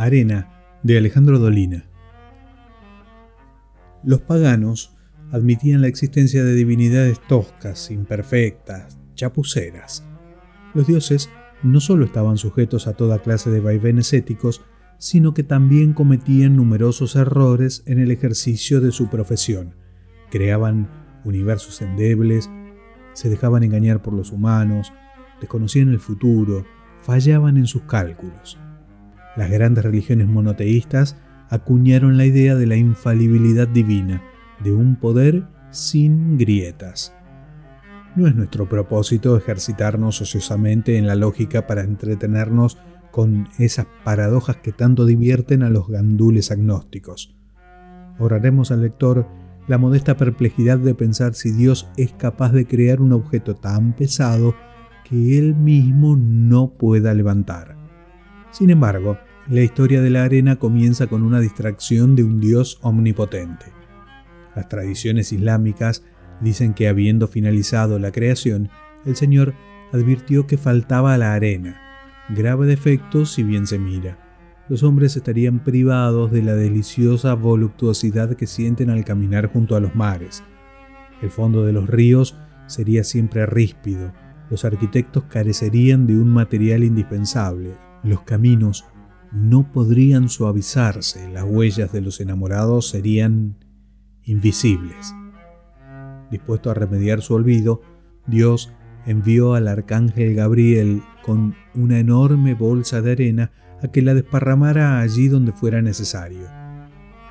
Arena de Alejandro Dolina. Los paganos admitían la existencia de divinidades toscas, imperfectas, chapuceras. Los dioses no solo estaban sujetos a toda clase de vaivenes éticos, sino que también cometían numerosos errores en el ejercicio de su profesión. Creaban universos endebles, se dejaban engañar por los humanos, desconocían el futuro, fallaban en sus cálculos. Las grandes religiones monoteístas acuñaron la idea de la infalibilidad divina, de un poder sin grietas. No es nuestro propósito ejercitarnos ociosamente en la lógica para entretenernos con esas paradojas que tanto divierten a los gandules agnósticos. Oraremos al lector la modesta perplejidad de pensar si Dios es capaz de crear un objeto tan pesado que él mismo no pueda levantar. Sin embargo, la historia de la arena comienza con una distracción de un Dios omnipotente. Las tradiciones islámicas dicen que habiendo finalizado la creación, el Señor advirtió que faltaba la arena, grave defecto si bien se mira. Los hombres estarían privados de la deliciosa voluptuosidad que sienten al caminar junto a los mares. El fondo de los ríos sería siempre ríspido, los arquitectos carecerían de un material indispensable, los caminos no podrían suavizarse, las huellas de los enamorados serían invisibles. Dispuesto a remediar su olvido, Dios envió al arcángel Gabriel con una enorme bolsa de arena a que la desparramara allí donde fuera necesario.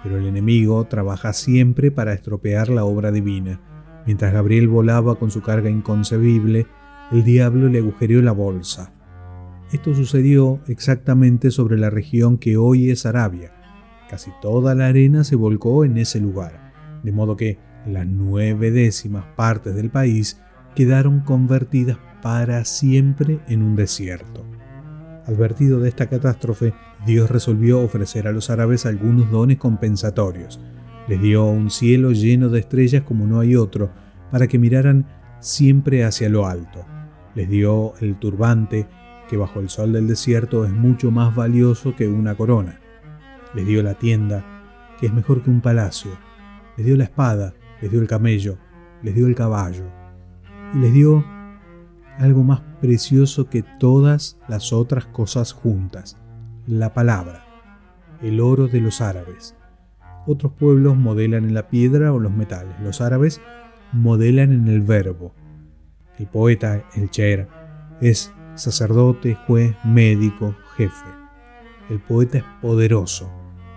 Pero el enemigo trabaja siempre para estropear la obra divina. Mientras Gabriel volaba con su carga inconcebible, el diablo le agujereó la bolsa. Esto sucedió exactamente sobre la región que hoy es Arabia. Casi toda la arena se volcó en ese lugar, de modo que las nueve décimas partes del país quedaron convertidas para siempre en un desierto. Advertido de esta catástrofe, Dios resolvió ofrecer a los árabes algunos dones compensatorios. Les dio un cielo lleno de estrellas como no hay otro, para que miraran siempre hacia lo alto. Les dio el turbante, que bajo el sol del desierto es mucho más valioso que una corona. Les dio la tienda, que es mejor que un palacio. Les dio la espada, les dio el camello, les dio el caballo. Y les dio algo más precioso que todas las otras cosas juntas, la palabra, el oro de los árabes. Otros pueblos modelan en la piedra o los metales, los árabes modelan en el verbo. El poeta, el cher, es sacerdote, juez, médico, jefe. El poeta es poderoso,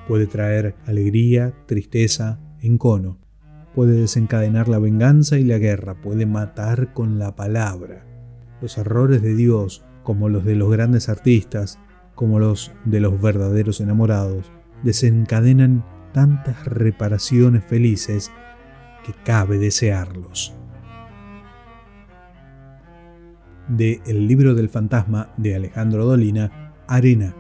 puede traer alegría, tristeza, encono, puede desencadenar la venganza y la guerra, puede matar con la palabra. Los errores de Dios, como los de los grandes artistas, como los de los verdaderos enamorados, desencadenan tantas reparaciones felices que cabe desearlos. De El libro del fantasma de Alejandro Dolina, Arena